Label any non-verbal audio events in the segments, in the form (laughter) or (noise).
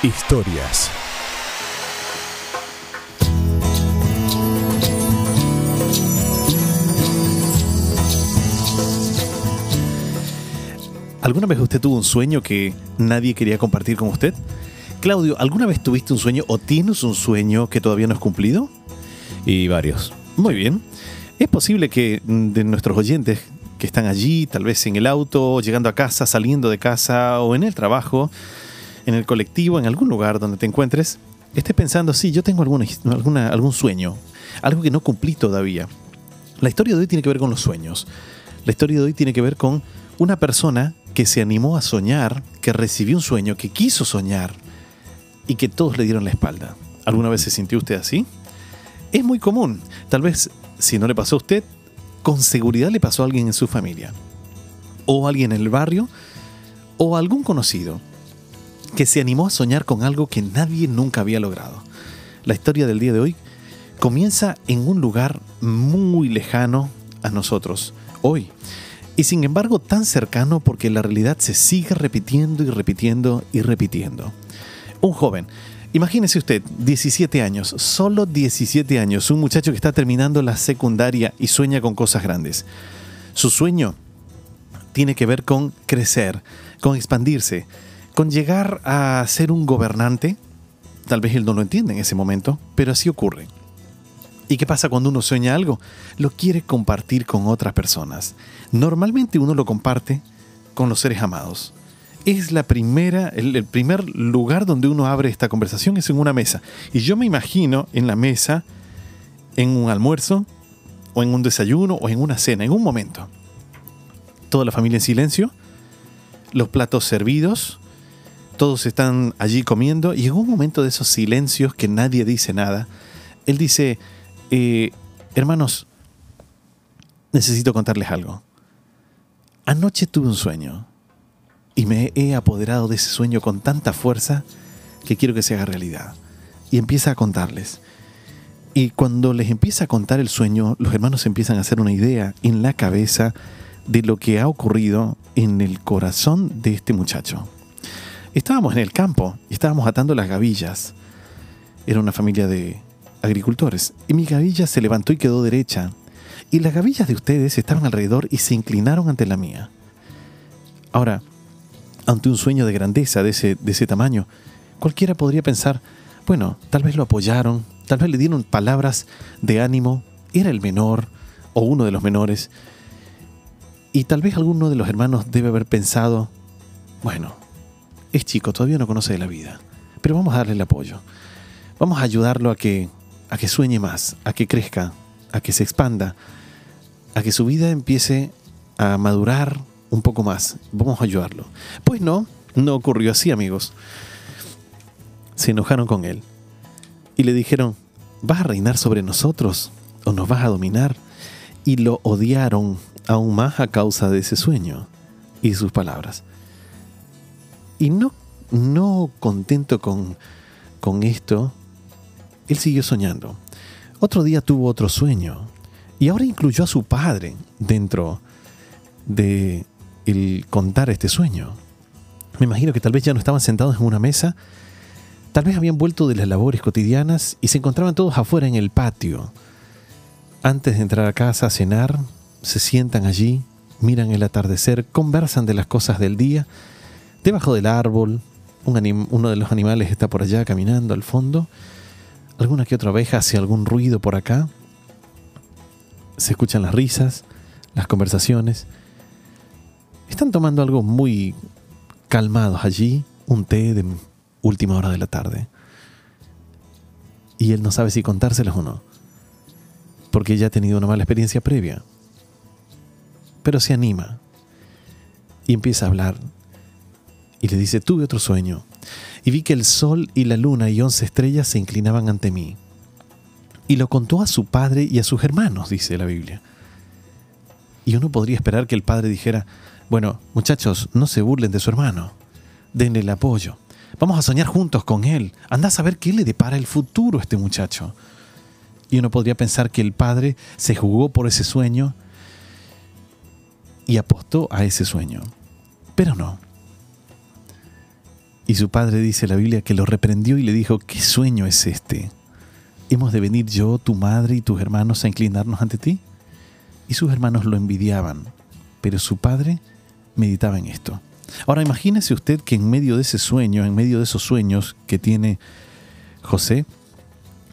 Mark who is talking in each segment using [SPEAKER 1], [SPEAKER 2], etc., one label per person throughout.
[SPEAKER 1] Historias. ¿Alguna vez usted tuvo un sueño que nadie quería compartir con usted? Claudio, ¿alguna vez tuviste un sueño o tienes un sueño que todavía no has cumplido?
[SPEAKER 2] Y varios.
[SPEAKER 1] Muy bien. Es posible que mm, de nuestros oyentes que están allí, tal vez en el auto, llegando a casa, saliendo de casa o en el trabajo, en el colectivo, en algún lugar donde te encuentres, estés pensando, sí, yo tengo alguna, alguna, algún sueño, algo que no cumplí todavía. La historia de hoy tiene que ver con los sueños. La historia de hoy tiene que ver con una persona que se animó a soñar, que recibió un sueño, que quiso soñar y que todos le dieron la espalda. ¿Alguna vez se sintió usted así? Es muy común. Tal vez, si no le pasó a usted, con seguridad le pasó a alguien en su familia, o a alguien en el barrio, o a algún conocido, que se animó a soñar con algo que nadie nunca había logrado. La historia del día de hoy comienza en un lugar muy lejano a nosotros, hoy, y sin embargo tan cercano porque la realidad se sigue repitiendo y repitiendo y repitiendo. Un joven Imagínese usted, 17 años, solo 17 años, un muchacho que está terminando la secundaria y sueña con cosas grandes. Su sueño tiene que ver con crecer, con expandirse, con llegar a ser un gobernante. Tal vez él no lo entiende en ese momento, pero así ocurre. ¿Y qué pasa cuando uno sueña algo? Lo quiere compartir con otras personas. Normalmente uno lo comparte con los seres amados es la primera, el, primer lugar donde uno abre esta conversación es en una mesa. Y yo me imagino en la mesa, en un almuerzo, o en un desayuno, o en una cena, en un momento. Toda la familia en silencio, los platos servidos, todos están allí comiendo, y en un momento de esos silencios que nadie dice nada, él dice, eh, hermanos, necesito contarles algo. Anoche tuve un sueño y me he apoderado de ese sueño con tanta fuerza que quiero que se haga realidad. Y empieza a contarles. Y cuando les empieza a contar el sueño, los hermanos empiezan a hacer una idea en la cabeza de lo que ha ocurrido en el corazón de este muchacho. Estábamos en el campo y estábamos atando las gavillas. Era una familia de agricultores. Y mi gavilla se levantó y quedó derecha. Y las gavillas de ustedes estaban alrededor y se inclinaron ante la mía. Ahora, ante un sueño de grandeza de ese, de ese tamaño, cualquiera podría pensar, bueno, tal vez lo apoyaron, tal vez le dieron palabras de ánimo, era el menor o uno de los menores, y tal vez alguno de los hermanos debe haber pensado, bueno, es chico, todavía no conoce de la vida, pero vamos a darle el apoyo, vamos a ayudarlo a que, a que sueñe más, a que crezca, a que se expanda, a que su vida empiece a madurar un poco más, vamos a ayudarlo. Pues no, no ocurrió así, amigos. Se enojaron con él y le dijeron, ¿vas a reinar sobre nosotros o nos vas a dominar? Y lo odiaron aún más a causa de ese sueño y sus palabras. Y no, no contento con, con esto, él siguió soñando. Otro día tuvo otro sueño y ahora incluyó a su padre dentro de el contar este sueño. Me imagino que tal vez ya no estaban sentados en una mesa, tal vez habían vuelto de las labores cotidianas y se encontraban todos afuera en el patio. Antes de entrar a casa a cenar, se sientan allí, miran el atardecer, conversan de las cosas del día. Debajo del árbol, uno de los animales está por allá caminando al fondo. Alguna que otra abeja hace algún ruido por acá. Se escuchan las risas, las conversaciones. Están tomando algo muy calmados allí, un té de última hora de la tarde. Y él no sabe si contárselos o no, porque ya ha tenido una mala experiencia previa. Pero se anima y empieza a hablar y le dice, tuve otro sueño y vi que el sol y la luna y once estrellas se inclinaban ante mí. Y lo contó a su padre y a sus hermanos, dice la Biblia. Y uno podría esperar que el padre dijera, bueno, muchachos, no se burlen de su hermano. Denle el apoyo. Vamos a soñar juntos con él. Anda a saber qué le depara el futuro a este muchacho. Y uno podría pensar que el padre se jugó por ese sueño y apostó a ese sueño. Pero no. Y su padre dice la Biblia que lo reprendió y le dijo, ¿qué sueño es este? ¿Hemos de venir yo, tu madre y tus hermanos a inclinarnos ante ti? Y sus hermanos lo envidiaban, pero su padre meditaba en esto. Ahora imagínese usted que en medio de ese sueño, en medio de esos sueños que tiene José,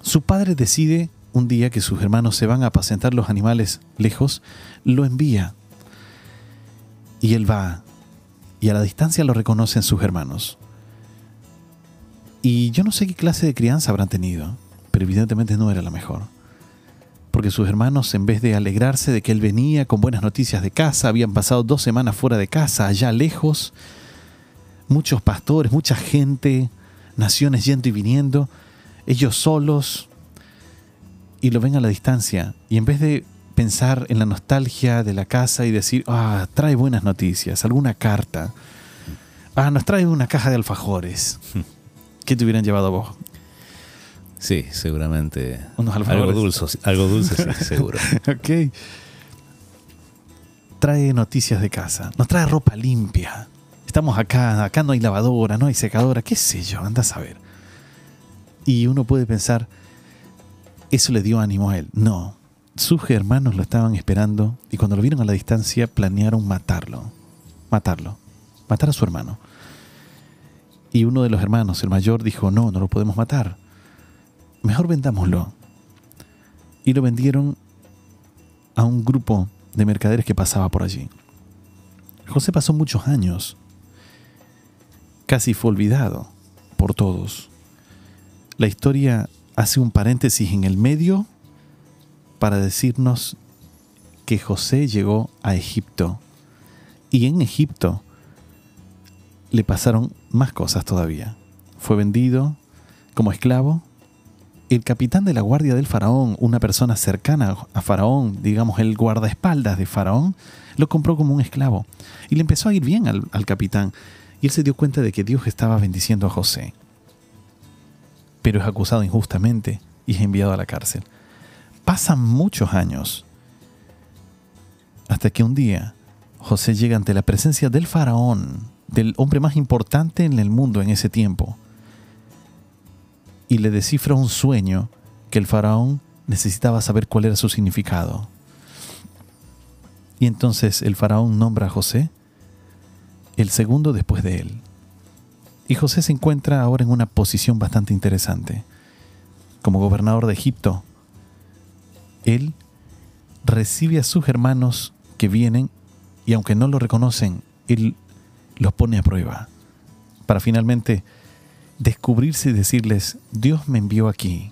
[SPEAKER 1] su padre decide un día que sus hermanos se van a apacentar los animales lejos, lo envía. Y él va, y a la distancia lo reconocen sus hermanos. Y yo no sé qué clase de crianza habrán tenido, pero evidentemente no era la mejor. Porque sus hermanos, en vez de alegrarse de que él venía con buenas noticias de casa, habían pasado dos semanas fuera de casa, allá lejos, muchos pastores, mucha gente, naciones yendo y viniendo, ellos solos, y lo ven a la distancia. Y en vez de pensar en la nostalgia de la casa y decir, ah, trae buenas noticias, alguna carta, ah, nos trae una caja de alfajores. (laughs) ¿Qué te hubieran llevado a vos?
[SPEAKER 2] Sí, seguramente.
[SPEAKER 1] Unos
[SPEAKER 2] Algo dulce, algo dulce, sí, (laughs) seguro.
[SPEAKER 1] ok. Trae noticias de casa. Nos trae ropa limpia. Estamos acá, acá no hay lavadora, no hay secadora, qué sé yo, anda a saber. Y uno puede pensar, eso le dio ánimo a él. No, sus hermanos lo estaban esperando y cuando lo vieron a la distancia planearon matarlo. Matarlo. Matar a su hermano. Y uno de los hermanos, el mayor, dijo, no, no lo podemos matar. Mejor vendámoslo. Y lo vendieron a un grupo de mercaderes que pasaba por allí. José pasó muchos años. Casi fue olvidado por todos. La historia hace un paréntesis en el medio para decirnos que José llegó a Egipto. Y en Egipto le pasaron más cosas todavía. Fue vendido como esclavo. El capitán de la guardia del faraón, una persona cercana a faraón, digamos el guardaespaldas de faraón, lo compró como un esclavo. Y le empezó a ir bien al, capitán. Y él se dio cuenta de que Dios estaba bendiciendo a José. Pero es acusado injustamente y es enviado a la cárcel. Pasan muchos años hasta que un día José llega ante la presencia del faraón, del hombre más importante en el mundo en ese tiempo, y le descifra un sueño que el faraón necesitaba saber cuál era su significado. Y entonces el faraón nombra a José el segundo después de él. Y José se encuentra ahora en una posición bastante interesante. Como gobernador de Egipto, él recibe a sus hermanos que vienen y aunque no lo reconocen, él los pone a prueba para finalmente descubrirse y decirles, Dios me envió aquí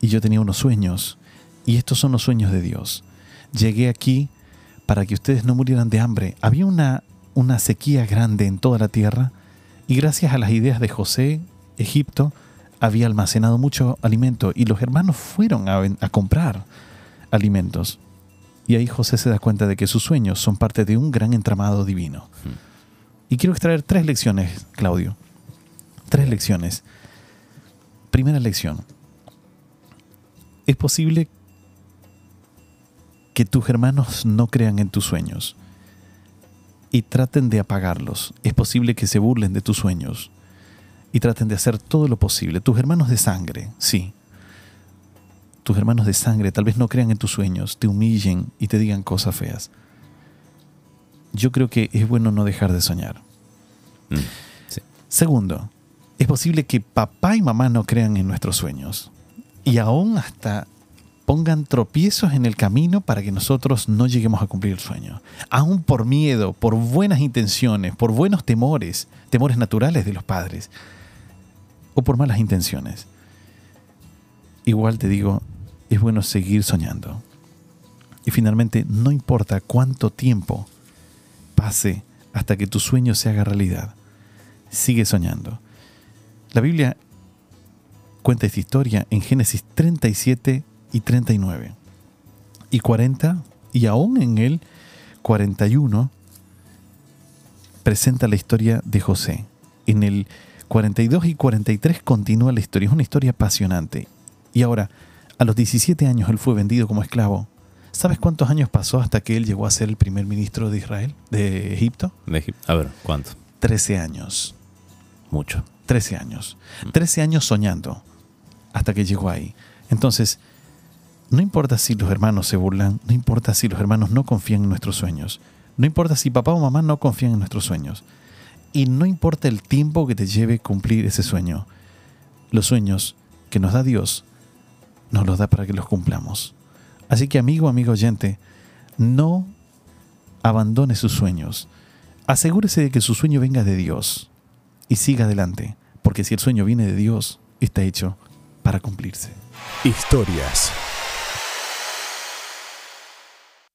[SPEAKER 1] y yo tenía unos sueños y estos son los sueños de Dios. Llegué aquí para que ustedes no murieran de hambre. Había una, una sequía grande en toda la tierra y gracias a las ideas de José, Egipto había almacenado mucho alimento y los hermanos fueron a, a comprar alimentos. Y ahí José se da cuenta de que sus sueños son parte de un gran entramado divino. Y quiero extraer tres lecciones, Claudio. Tres lecciones. Primera lección. Es posible que tus hermanos no crean en tus sueños y traten de apagarlos. Es posible que se burlen de tus sueños y traten de hacer todo lo posible. Tus hermanos de sangre, sí. Tus hermanos de sangre tal vez no crean en tus sueños, te humillen y te digan cosas feas. Yo creo que es bueno no dejar de soñar.
[SPEAKER 2] Mm, sí.
[SPEAKER 1] Segundo, es posible que papá y mamá no crean en nuestros sueños y aún hasta pongan tropiezos en el camino para que nosotros no lleguemos a cumplir el sueño. Aún por miedo, por buenas intenciones, por buenos temores, temores naturales de los padres o por malas intenciones. Igual te digo, es bueno seguir soñando. Y finalmente, no importa cuánto tiempo pase hasta que tu sueño se haga realidad sigue soñando. La Biblia cuenta esta historia en Génesis 37 y 39 y 40 y aún en el 41 presenta la historia de José. En el 42 y 43 continúa la historia. Es una historia apasionante. Y ahora, a los 17 años él fue vendido como esclavo. ¿Sabes cuántos años pasó hasta que él llegó a ser el primer ministro de Israel, de Egipto?
[SPEAKER 2] De Egip- A ver, ¿cuánto?
[SPEAKER 1] 13 años. mucho. 13 años. 13 años soñando hasta que llegó ahí. Entonces, no importa si los hermanos se burlan, no importa si los hermanos no confían en nuestros sueños, no importa si papá o mamá no confían en nuestros sueños, y no importa el tiempo que te lleve cumplir ese sueño. Los sueños que nos da Dios, nos los da para que los cumplamos. Así que amigo, amigo oyente, no abandone sus sueños. Asegúrese de que su sueño venga de Dios y siga adelante, porque si el sueño viene de Dios, está hecho para cumplirse.
[SPEAKER 3] Historias